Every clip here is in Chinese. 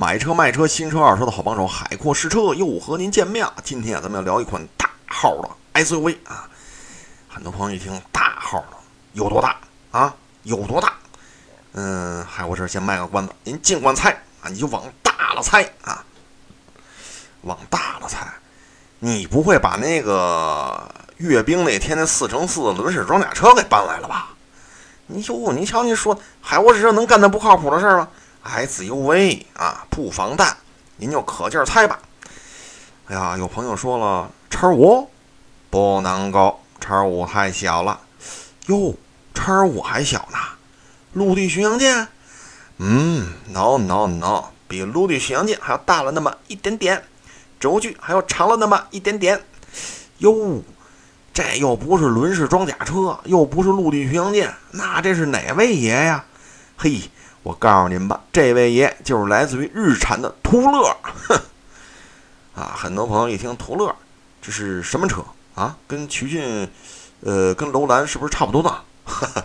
买车卖车，新车二手车的好帮手，海阔试车又和您见面了。今天啊，咱们要聊一款大号的 SUV 啊。很多朋友一听大号的有多大啊？有多大？嗯，海阔这先卖个关子，您尽管猜啊，你就往大了猜啊，往大了猜。你不会把那个阅兵那天那四乘四轮式装甲车给搬来了吧？你哟，你瞧，你说海沃士车能干那不靠谱的事儿吗？SUV 啊，不防弹，您就可劲儿猜吧。哎呀，有朋友说了，叉五不能够，叉五太小了。哟，叉五还小呢。陆地巡洋舰，嗯，no no no，比陆地巡洋舰还要大了那么一点点，轴距还要长了那么一点点。哟。这又不是轮式装甲车，又不是陆地巡洋舰，那这是哪位爷呀？嘿，我告诉您吧，这位爷就是来自于日产的途乐。哼，啊，很多朋友一听途乐，这是什么车啊？跟奇骏，呃，跟楼兰是不是差不多呢？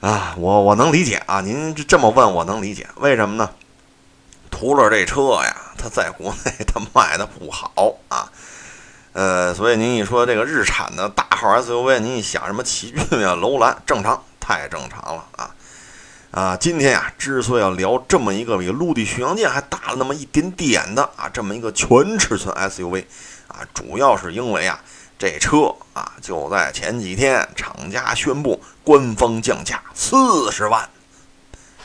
啊，我我能理解啊，您这这么问我能理解，为什么呢？途乐这车呀，它在国内它卖的不好啊。呃，所以您一说这个日产的大号 SUV，您一想什么奇骏呀、楼兰，正常，太正常了啊！啊，今天呀，之所以要聊这么一个比陆地巡洋舰还大了那么一点点的啊，这么一个全尺寸 SUV 啊，主要是因为啊，这车啊，就在前几天厂家宣布官方降价四十万，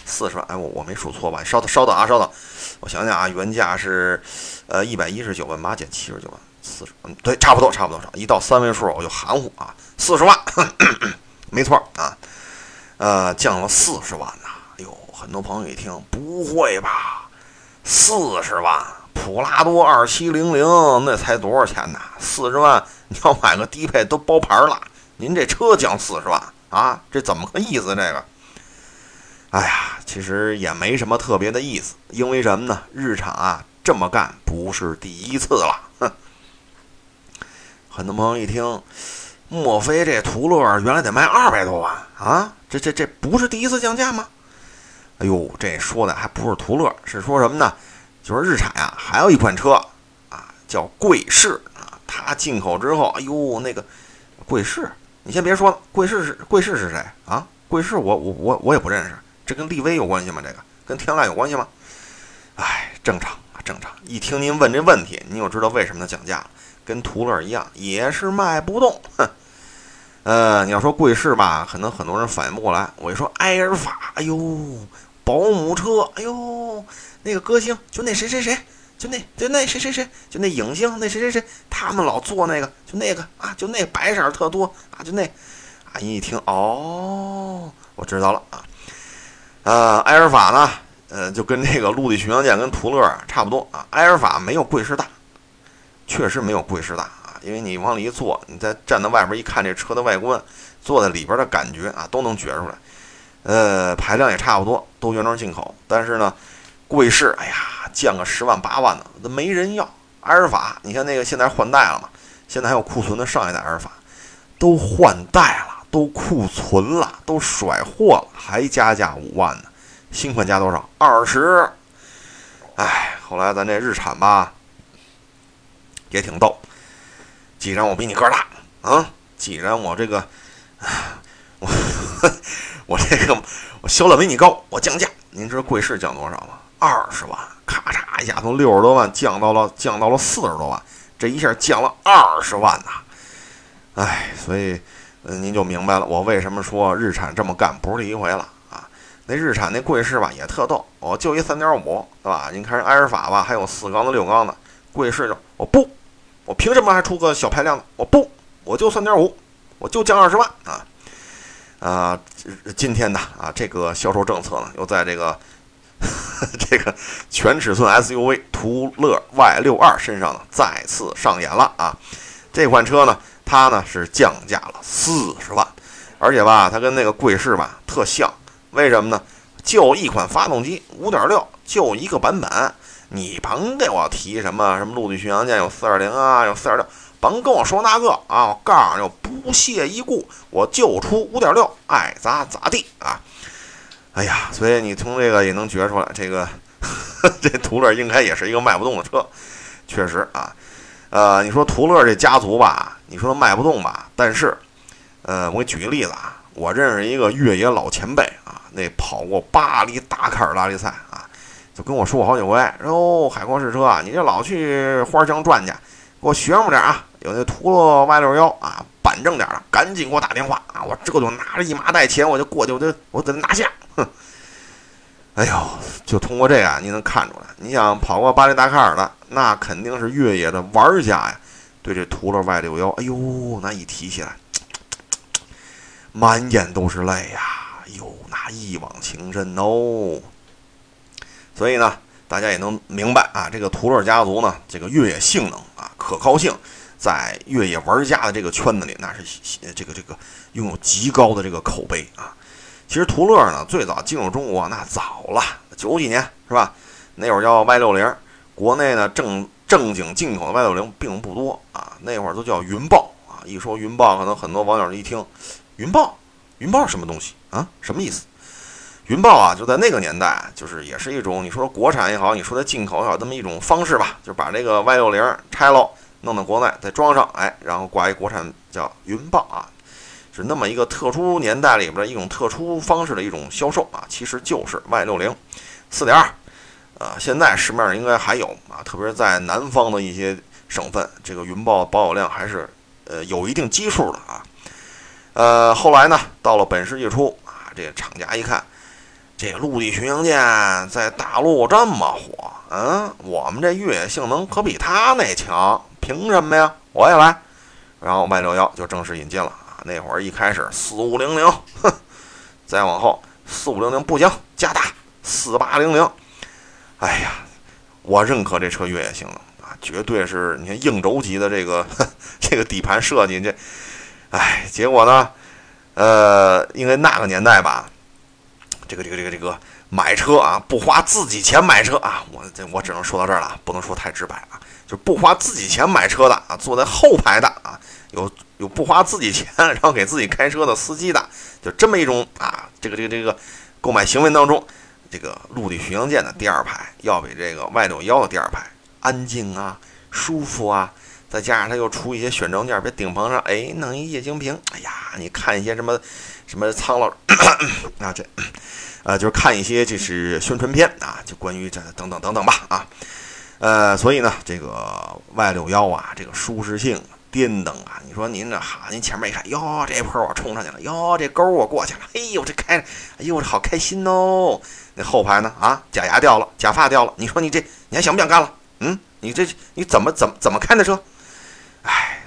四十万，哎，我我没数错吧？稍等，稍等啊，稍等，我想想啊，原价是呃一百一十九万八减七十九万。四十，嗯，对，差不多，差不多少，一到三位数我就含糊啊，四十万，没错啊，呃，降了四十万呐，哎呦，很多朋友一听，不会吧，四十万，普拉多二七零零那才多少钱呢？四十万你要买个低配都包牌了，您这车降四十万啊，这怎么个意思？这个，哎呀，其实也没什么特别的意思，因为什么呢？日产啊这么干不是第一次了。哼很多朋友一听，莫非这途乐原来得卖二百多万啊？这这这不是第一次降价吗？哎呦，这说的还不是途乐，是说什么呢？就是日产呀，还有一款车啊，叫贵士啊。它进口之后，哎呦，那个贵士，你先别说了，贵士是贵士是谁啊？贵士我我我我也不认识，这跟力威有关系吗？这个跟天籁有关系吗？哎，正常啊，正常。一听您问这问题，您就知道为什么它降价了。跟途乐一样，也是卖不动。哼，呃，你要说贵士吧，可能很多人反应不过来。我一说埃尔法，哎呦，保姆车，哎呦，那个歌星，就那谁谁谁，就那就那谁谁谁，就那影星，那谁谁谁，他们老做那个，就那个啊，就那白色特多啊，就那啊，一听哦，我知道了啊。呃，埃尔法呢，呃，就跟这个陆地巡洋舰跟途乐差不多啊，埃尔法没有贵士大。确实没有贵士大，因为你往里一坐，你再站在外边一看这车的外观，坐在里边的感觉啊，都能觉出来。呃，排量也差不多，都原装进口。但是呢，贵士，哎呀，降个十万八万的，都没人要。阿尔法，你看那个现在换代了嘛？现在还有库存的上一代阿尔法，都换代了，都库存了，都甩货了，还加价五万呢。新款加多少？二十。哎，后来咱这日产吧。也挺逗，既然我比你个儿大啊，既然我这个，我我这个我销量比你高，我降价。您知道贵士降多少吗？二十万，咔嚓一下从六十多万降到了降到了四十多万，这一下降了二十万呐！哎，所以，您就明白了我为什么说日产这么干不是第一回了啊。那日产那贵士吧也特逗，我就一三点五，对吧？您看人埃尔法吧，还有四缸的、六缸的，贵士就我不。我凭什么还出个小排量的？我不，我就三点五，我就降二十万啊！啊，今天呢啊，这个销售政策呢，又在这个 这个全尺寸 SUV 途乐 Y 六二身上呢再次上演了啊！这款车呢，它呢是降价了四十万，而且吧，它跟那个贵士吧特像，为什么呢？就一款发动机，五点六，就一个版本。你甭给我提什么什么陆地巡洋舰有四二零啊，有四点六，甭跟我说那个啊！我告诉你，我不屑一顾，我就出五点六，爱咋咋地啊！哎呀，所以你从这个也能觉出来，这个呵 这途乐应该也是一个卖不动的车，确实啊。呃，你说途乐这家族吧，你说卖不动吧？但是，呃，我给举个例子啊，我认识一个越野老前辈啊，那跑过巴黎达喀尔拉力赛，就跟我说过好几回，哟，海阔试车啊，你这老去花乡转去，给我学么点啊，有那途乐 Y 六幺啊，板正点的，赶紧给我打电话啊，我这就拿着一麻袋钱，我就过去，我就我给他拿下，哼。哎呦，就通过这个，你能看出来，你想跑过巴黎达喀尔的，那肯定是越野的玩家呀。对这途乐 Y 六幺，哎呦，那一提起来，满眼都是泪呀，哎呦，那一往情深哦。所以呢，大家也能明白啊，这个途乐家族呢，这个越野性能啊，可靠性，在越野玩家的这个圈子里，那是这个这个拥有极高的这个口碑啊。其实途乐呢，最早进入中国那早了，九几年是吧？那会儿叫 Y 六零，国内呢正正经进口的 Y 六零并不多啊。那会儿都叫云豹啊。一说云豹，可能很多网友一听，云豹，云豹什么东西啊？什么意思？云豹啊，就在那个年代，就是也是一种你说国产也好，你说它进口也好，这么一种方式吧，就把这个 Y 六零拆喽，弄到国内再装上，哎，然后挂一国产叫云豹啊。是那么一个特殊年代里边的一种特殊方式的一种销售啊，其实就是 Y 六零四点二，呃，现在市面上应该还有啊，特别是在南方的一些省份，这个云豹保有量还是呃有一定基数的啊。呃，后来呢，到了本世纪初啊，这个厂家一看，这陆地巡洋舰在大陆这么火，嗯，我们这越野性能可比它那强，凭什么呀？我也来，然后 Y 六幺就正式引进了。那会儿一开始四五零零，哼，再往后四五零零不行，加大四八零零。哎呀，我认可这车越野性能啊，绝对是你看硬轴级的这个这个底盘设计，这，哎，结果呢，呃，因为那个年代吧，这个这个这个这个买车啊，不花自己钱买车啊，我这我只能说到这儿了，不能说太直白啊，就不花自己钱买车的啊，坐在后排的啊，有。有不花自己钱，然后给自己开车的司机的，就这么一种啊，这个这个这个购买行为当中，这个陆地巡洋舰的第二排要比这个 Y 六幺的第二排安静啊、舒服啊，再加上它又出一些选装件，别顶棚上哎弄一液晶屏，哎呀，你看一些什么什么苍老啊这，呃就是看一些这是宣传片啊，就关于这等等等等吧啊，呃，所以呢，这个 Y 六幺啊，这个舒适性。颠蹬啊！你说您这哈，您前面一看，哟，这坡我冲上去了，哟，这沟我过去了，哎呦，这开，哎呦，这好开心哦！那后排呢？啊，假牙掉了，假发掉了，你说你这你还想不想干了？嗯，你这你怎么怎么怎么开的车？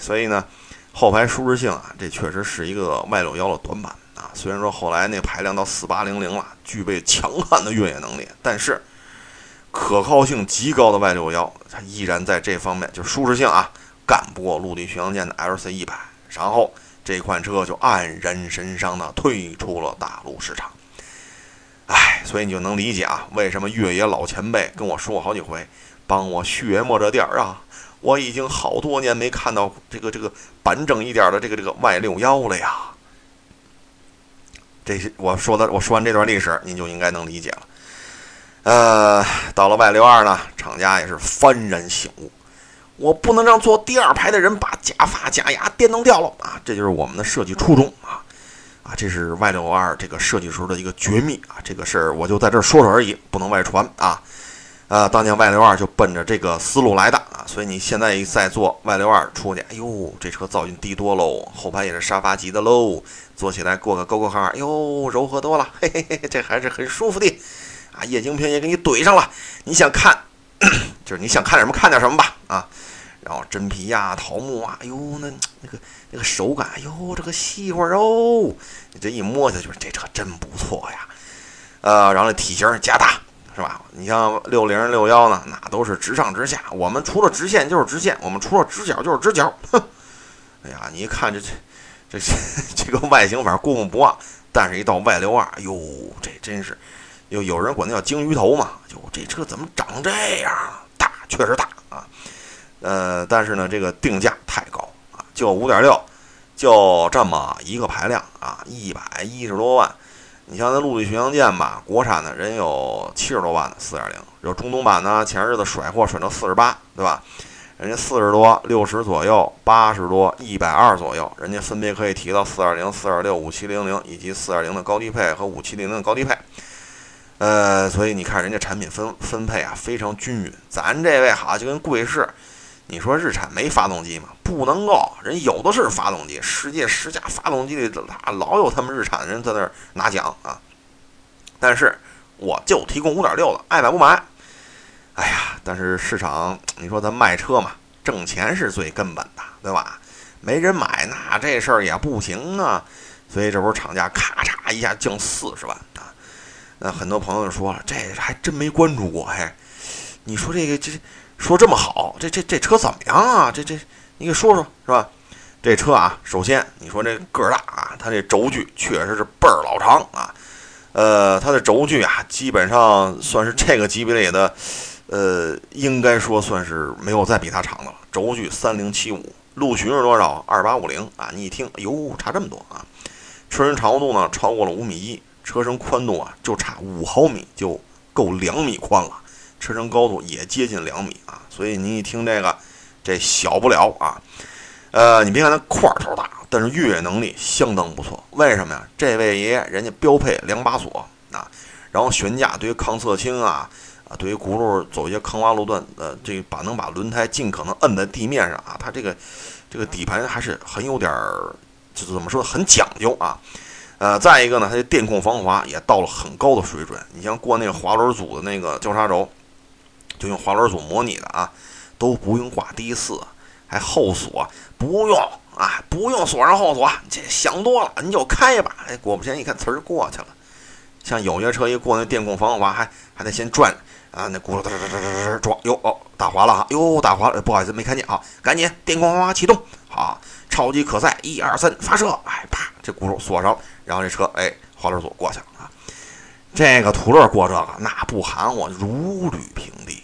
所以呢，后排舒适性啊，这确实是一个 Y 六幺的短板啊。虽然说后来那排量到四八零零了，具备强悍的越野能力，但是可靠性极高的 Y 六幺，它依然在这方面就舒适性啊。干不过陆地巡洋舰的 LC 一百，然后这款车就黯然神伤的退出了大陆市场。哎，所以你就能理解啊，为什么越野老前辈跟我说过好几回，帮我学摸着点儿啊！我已经好多年没看到这个这个板正一点的这个这个 Y 六幺了呀。这些我说的，我说完这段历史，您就应该能理解了。呃，到了 Y 六二呢，厂家也是幡然醒悟。我不能让坐第二排的人把假发假牙电弄掉了啊！这就是我们的设计初衷啊！啊，这是 Y 六二这个设计时候的一个绝密啊！这个事儿我就在这儿说说而已，不能外传啊！呃，当年 Y 六二就奔着这个思路来的啊！所以你现在一再坐 Y 六二出去，哎呦，这车噪音低多喽，后排也是沙发级的喽，坐起来过个沟沟坎坎，哎呦，柔和多了，嘿嘿嘿，这还是很舒服的啊！液晶屏也给你怼上了，你想看，就是你想看点什么看点什么吧啊！然后真皮呀、桃木啊，哎呦，那那个那个手感，哎呦，这个细滑哦！你这一摸下去，这车真不错呀。呃，然后体型加大，是吧？你像六零六幺呢，那都是直上直下。我们除了直线就是直线，我们除了直角就是直角。哼，哎呀，你一看这这这这个外形，反正过目不忘。但是，一到外六二，哎呦，这真是，有有人管它叫鲸鱼头嘛？就这车怎么长这样？大，确实大啊。呃，但是呢，这个定价太高啊，就五点六，就这么一个排量啊，一百一十多万。你像那陆地巡洋舰吧，国产的人有七十多万的四点零，有中东版呢，前日子甩货甩到四十八，对吧？人家四十多、六十左右、八十多、一百二左右，人家分别可以提到四二零、四二六、五七零零以及四二零的高低配和五七零零的高低配。呃，所以你看人家产品分分配啊非常均匀。咱这位好像就跟贵士，你说日产没发动机吗？不能够，人有的是发动机，世界十佳发动机里老老有他们日产的人在那儿拿奖啊。但是我就提供五点六的，爱买不买。哎呀，但是市场，你说咱卖车嘛，挣钱是最根本的，对吧？没人买，那这事儿也不行啊。所以这不是厂家咔嚓一下降四十万啊？那很多朋友说了，这还真没关注过。嘿，你说这个这说这么好，这这这车怎么样啊？这这你给说说，是吧？这车啊，首先你说这个儿大啊，它这轴距确实是倍儿老长啊。呃，它的轴距啊，基本上算是这个级别里的。呃，应该说算是没有再比它长的了。轴距三零七五，陆巡是多少？二八五零啊！你一听，哎呦，差这么多啊！车身长度呢超过了五米一，车身宽度啊就差五毫米就够两米宽了，车身高度也接近两米啊！所以你一听这个，这小不了啊。呃，你别看它块头大，但是越野能力相当不错。为什么呀？这位爷爷人家标配两把锁啊，然后悬架对于抗侧倾啊。啊，对于轱辘走一些坑洼路段，呃，这把能把轮胎尽可能摁在地面上啊，它这个这个底盘还是很有点儿，就是怎么说，很讲究啊。呃，再一个呢，它的电控防滑也到了很高的水准。你像过那个滑轮组的那个交叉轴，就用滑轮组模拟的啊，都不用挂低四，还后锁不用啊，不用锁上后锁，这想多了，你就开吧。哎，果不其然，一看词儿过去了。像有些车一过那电控防滑，还还得先转。啊，那轱辘哒哒哒哒哒撞，哟哦，打滑了哈，哟打滑了，不好意思没看见啊，赶紧电控防滑启动，好，超级可赛，一二三发射，哎啪，这轱辘锁上了，然后这车哎滑轮组过去了啊，这个途乐过这个那不含糊，如履平地，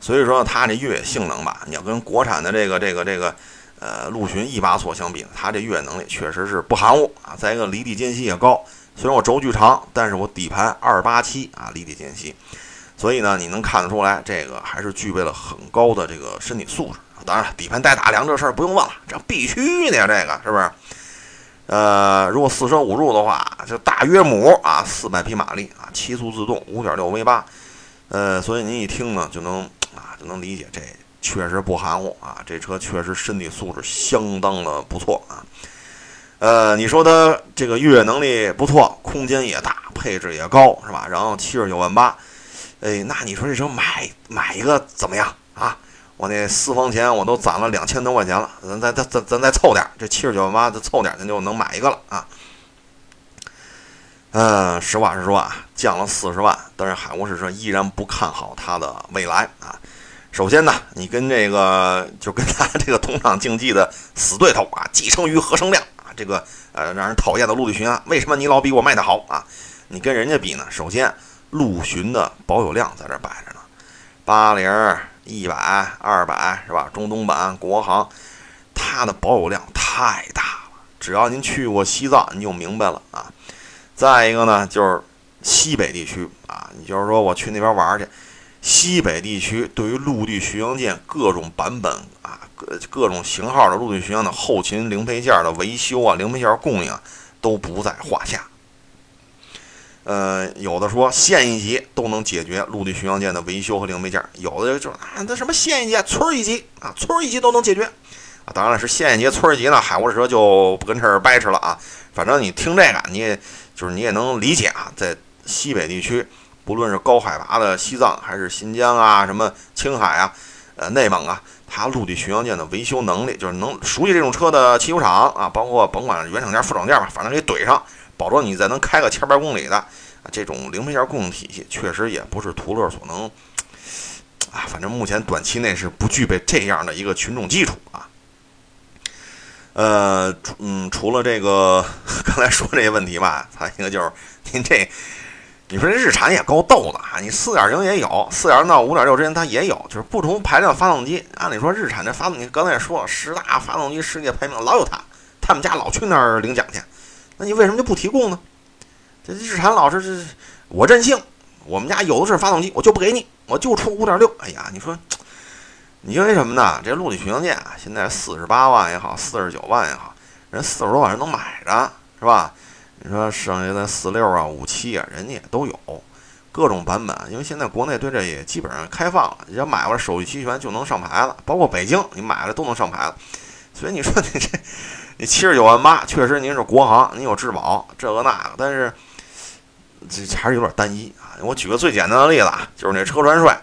所以说它这越野性能吧，你要跟国产的这个这个这个呃陆巡一把锁相比，它这越野能力确实是不含糊啊，再一个离地间隙也高，虽然我轴距长，但是我底盘二八七啊离地间隙。所以呢，你能看得出来，这个还是具备了很高的这个身体素质。当然了，底盘带大梁这事儿不用问了，这必须的呀，这个是不是？呃，如果四舍五入的话，就大约母啊，四百匹马力啊，七速自动，五点六 V 八。呃，所以您一听呢，就能啊，就能理解，这确实不含糊啊，这车确实身体素质相当的不错啊。呃，你说它这个越野能力不错，空间也大，配置也高，是吧？然后七十九万八。哎，那你说这车买买一个怎么样啊？我那私房钱我都攒了两千多块钱了，咱再咱咱咱再凑点，这七十九万八再凑点，咱就能买一个了啊。嗯，实话实说啊，降了四十万，但是海沃士车依然不看好它的未来啊。首先呢，你跟这个 就跟他这个同场竞技的死对头啊，继承于何生亮啊，这个呃让人讨厌的陆地巡啊，为什么你老比我卖的好啊？你跟人家比呢，首先。陆巡的保有量在这摆着呢，八零、一百、二百是吧？中东版、国行，它的保有量太大了。只要您去过西藏，你就明白了啊。再一个呢，就是西北地区啊，你就是说我去那边玩去，西北地区对于陆地巡洋舰各种版本啊、各各种型号的陆地巡洋的后勤零配件的维修啊、零配件供应都不在话下。呃，有的说县一级都能解决陆地巡洋舰的维修和零配件，有的就啊，那什么县一级、村一级啊，村一级都能解决啊。当然了是县一级、村一级呢，海沃士车就不跟这儿掰扯了啊。反正你听这个，你也就是你也能理解啊，在西北地区，不论是高海拔的西藏，还是新疆啊、什么青海啊、呃内蒙啊，它陆地巡洋舰的维修能力，就是能熟悉这种车的汽修厂啊，包括甭管原厂件、副厂件吧，反正给怼上。保证你再能开个千八公里的啊，这种零配件供应体系确实也不是途乐所能啊，反正目前短期内是不具备这样的一个群众基础啊。呃，嗯，除了这个 刚才说这些问题吧，它一个就是您这，你说这日产也够逗的啊，你四点零也有，四点零到五点六之间它也有，就是不同排量发动机。按理说日产这发动机，刚才也说了，十大发动机世界排名老有它，他们家老去那儿领奖去。那你为什么就不提供呢？这日产老是这我任性，我们家有的是发动机，我就不给你，我就出五点六。哎呀，你说，你因为什么呢？这陆地巡洋舰啊，现在四十八万也好，四十九万也好，人四十多万人能买着，是吧？你说剩下的四六啊、五七啊，人家也都有各种版本，因为现在国内对这也基本上开放了，只要买回来手续齐全就能上牌子，包括北京你买了都能上牌子。所以你说你这你七十九万八，确实您是国行，你有质保这个那个，但是这还是有点单一啊。我举个最简单的例子啊，就是那车船税。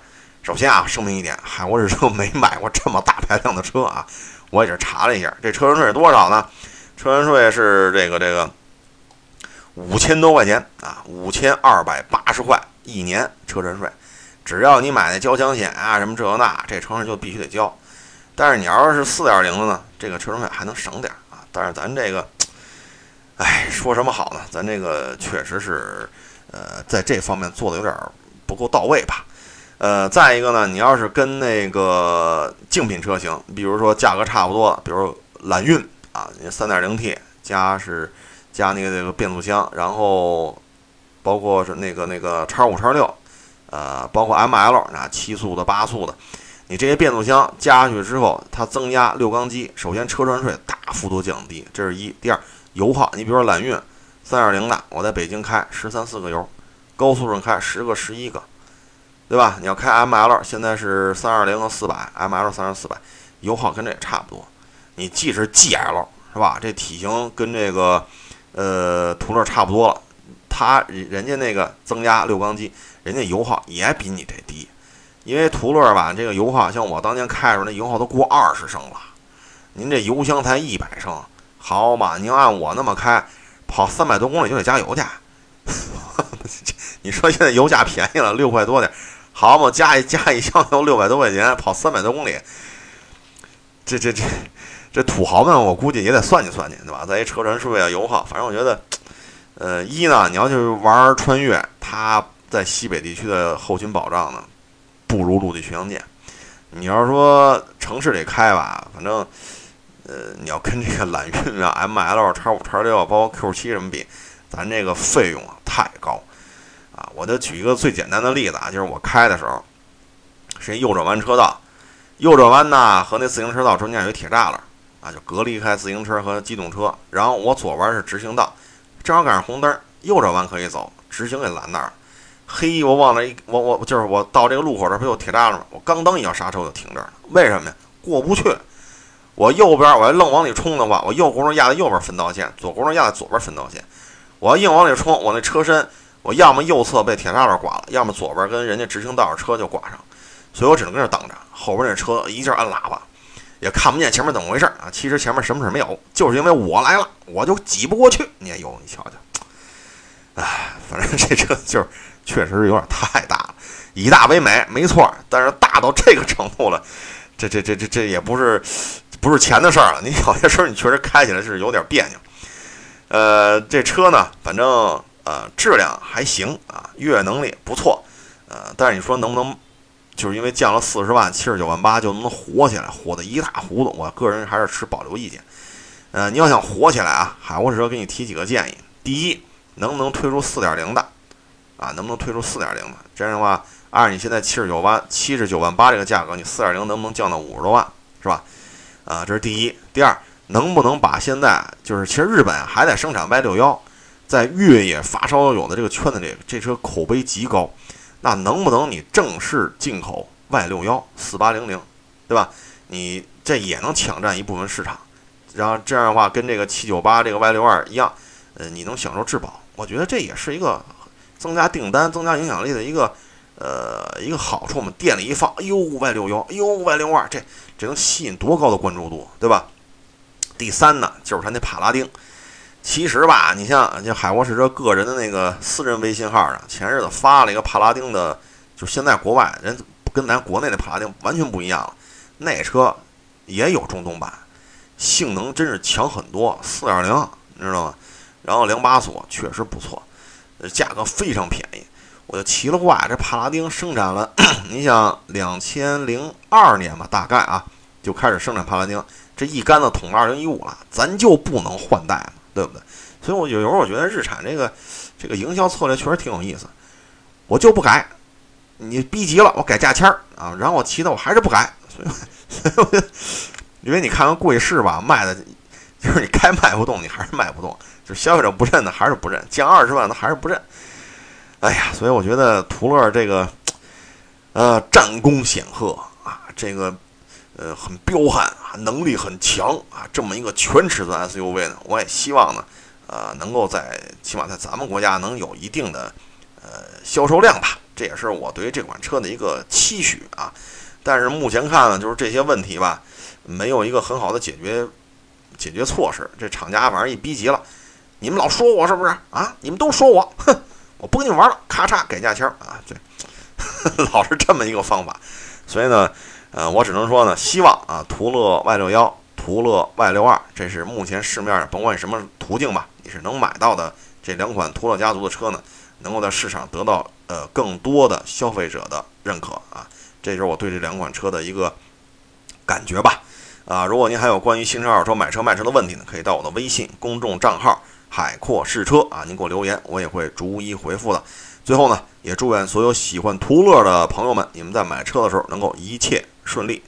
首先啊，声明一点，海沃日车没买过这么大排量的车啊，我也是查了一下，这车船税是多少呢？车船税是这个这个。五千多块钱啊，五千二百八十块一年车船税，只要你买那交强险啊，什么这那，这车上就必须得交。但是你要是四点零的呢，这个车船费还能省点啊。但是咱这个，哎，说什么好呢？咱这个确实是，呃，在这方面做的有点不够到位吧。呃，再一个呢，你要是跟那个竞品车型，比如说价格差不多，比如揽运啊，三点零 T 加是。加那个那个变速箱，然后包括是那个那个叉五叉六，呃，包括 ML 啊七速的八速的，你这些变速箱加上去之后，它增压六缸机，首先车船税大幅度降低，这是一。第二，油耗，你比如说揽运三点零的，我在北京开十三四个油，高速上开十个十一个，对吧？你要开 ML，现在是三二零和四百，ML 三二四百，油耗跟这也差不多。你即使 GL 是吧？这体型跟这个。呃，途乐差不多了，它人家那个增压六缸机，人家油耗也比你这低，因为途乐吧，这个油耗像我当年开的时候，那油耗都过二十升了，您这油箱才一百升，好嘛，您按我那么开，跑三百多公里就得加油去，你说现在油价便宜了六块多点，好嘛，加一加一箱油六百多块钱，跑三百多公里，这这这。这土豪们，我估计也得算计算计，对吧？在一车船税啊、油耗，反正我觉得，呃，一呢，你要去玩穿越，它在西北地区的后勤保障呢，不如陆地巡洋舰。你要是说城市里开吧，反正，呃，你要跟这个 揽运啊、M L 叉五叉六，包括 Q 七什么比，咱这个费用啊太高啊！我就举一个最简单的例子啊，就是我开的时候，是一右转弯车道，右转弯呢和那自行车道中间有一铁栅栏。啊，就隔离开自行车和机动车，然后我左弯是直行道，正好赶上红灯，右转弯可以走，直行给拦那儿了。嘿，我忘了一，我我就是我到这个路口这不有铁栅栏吗？我刚蹬一脚刹车就停这儿了，为什么呀？过不去。我右边我要愣往里冲的话，我右轱辘压在右边分道线，左轱辘压在左边分道线。我要硬往里冲，我那车身我要么右侧被铁栅栏刮了，要么左边跟人家直行道上车就刮上，所以我只能跟这等着，后边那车一劲按喇叭。也看不见前面怎么回事啊！其实前面什么事没有，就是因为我来了，我就挤不过去。你也有，你瞧瞧，哎，反正这车就是确实是有点太大了，以大为美，没错。但是大到这个程度了，这这这这这也不是不是钱的事儿了。你有些时候你确实开起来是有点别扭。呃，这车呢，反正呃质量还行啊，越野能力不错。呃，但是你说能不能？就是因为降了四十万，七十九万八就能火起来，火的一塌糊涂。我个人还是持保留意见。呃，你要想火起来啊，海沃士车给你提几个建议：第一，能不能推出四点零的？啊，能不能推出四点零的？这样的话，按你现在七十九万、七十九万八这个价格，你四点零能不能降到五十多万，是吧？啊，这是第一。第二，能不能把现在就是其实日本还在生产 Y 六幺，在越野发烧友的这个圈子里，这车口碑极高。那能不能你正式进口 Y 六幺四八零零，对吧？你这也能抢占一部分市场，然后这样的话跟这个七九八这个 Y 六二一样，呃，你能享受质保。我觉得这也是一个增加订单、增加影响力的一个呃一个好处嘛。店里一放，哎呦 Y 六幺，哎呦 Y 六二，这这能吸引多高的关注度，对吧？第三呢，就是它那帕拉丁。其实吧，你像就海沃士车个人的那个私人微信号上，前日子发了一个帕拉丁的，就现在国外人跟咱国内的帕拉丁完全不一样了。那车也有中东版，性能真是强很多，四点零，你知道吗？然后两把锁确实不错，价格非常便宜。我就奇了怪，这帕拉丁生产了，你想两千零二年吧，大概啊就开始生产帕拉丁，这一竿子捅到二零一五了，咱就不能换代吗？对不对？所以我有时候我觉得日产这个这个营销策略确实挺有意思。我就不改，你逼急了，我改价签儿啊，然后我骑的我还是不改，所以，所以我就因为你看看贵士吧，卖的，就是你该卖不动，你还是卖不动，就是消费者不认的还是不认，降二十万他还是不认。哎呀，所以我觉得途乐这个，呃，战功显赫啊，这个。呃，很彪悍啊，能力很强啊，这么一个全尺寸 SUV 呢，我也希望呢，呃，能够在起码在咱们国家能有一定的呃销售量吧，这也是我对于这款车的一个期许啊。但是目前看呢，就是这些问题吧，没有一个很好的解决解决措施。这厂家反正一逼急了，你们老说我是不是啊？你们都说我，哼，我不跟你玩了，咔嚓改价签啊，对，老是这么一个方法，所以呢。呃，我只能说呢，希望啊，途乐 Y 六幺、途乐 Y 六二，这是目前市面上甭管什么途径吧，你是能买到的这两款途乐家族的车呢，能够在市场得到呃更多的消费者的认可啊，这就是我对这两款车的一个感觉吧。啊，如果您还有关于新车、二手车买车卖车的问题呢，可以到我的微信公众账号“海阔试车”啊，您给我留言，我也会逐一回复的。最后呢，也祝愿所有喜欢途乐的朋友们，你们在买车的时候能够一切。顺利。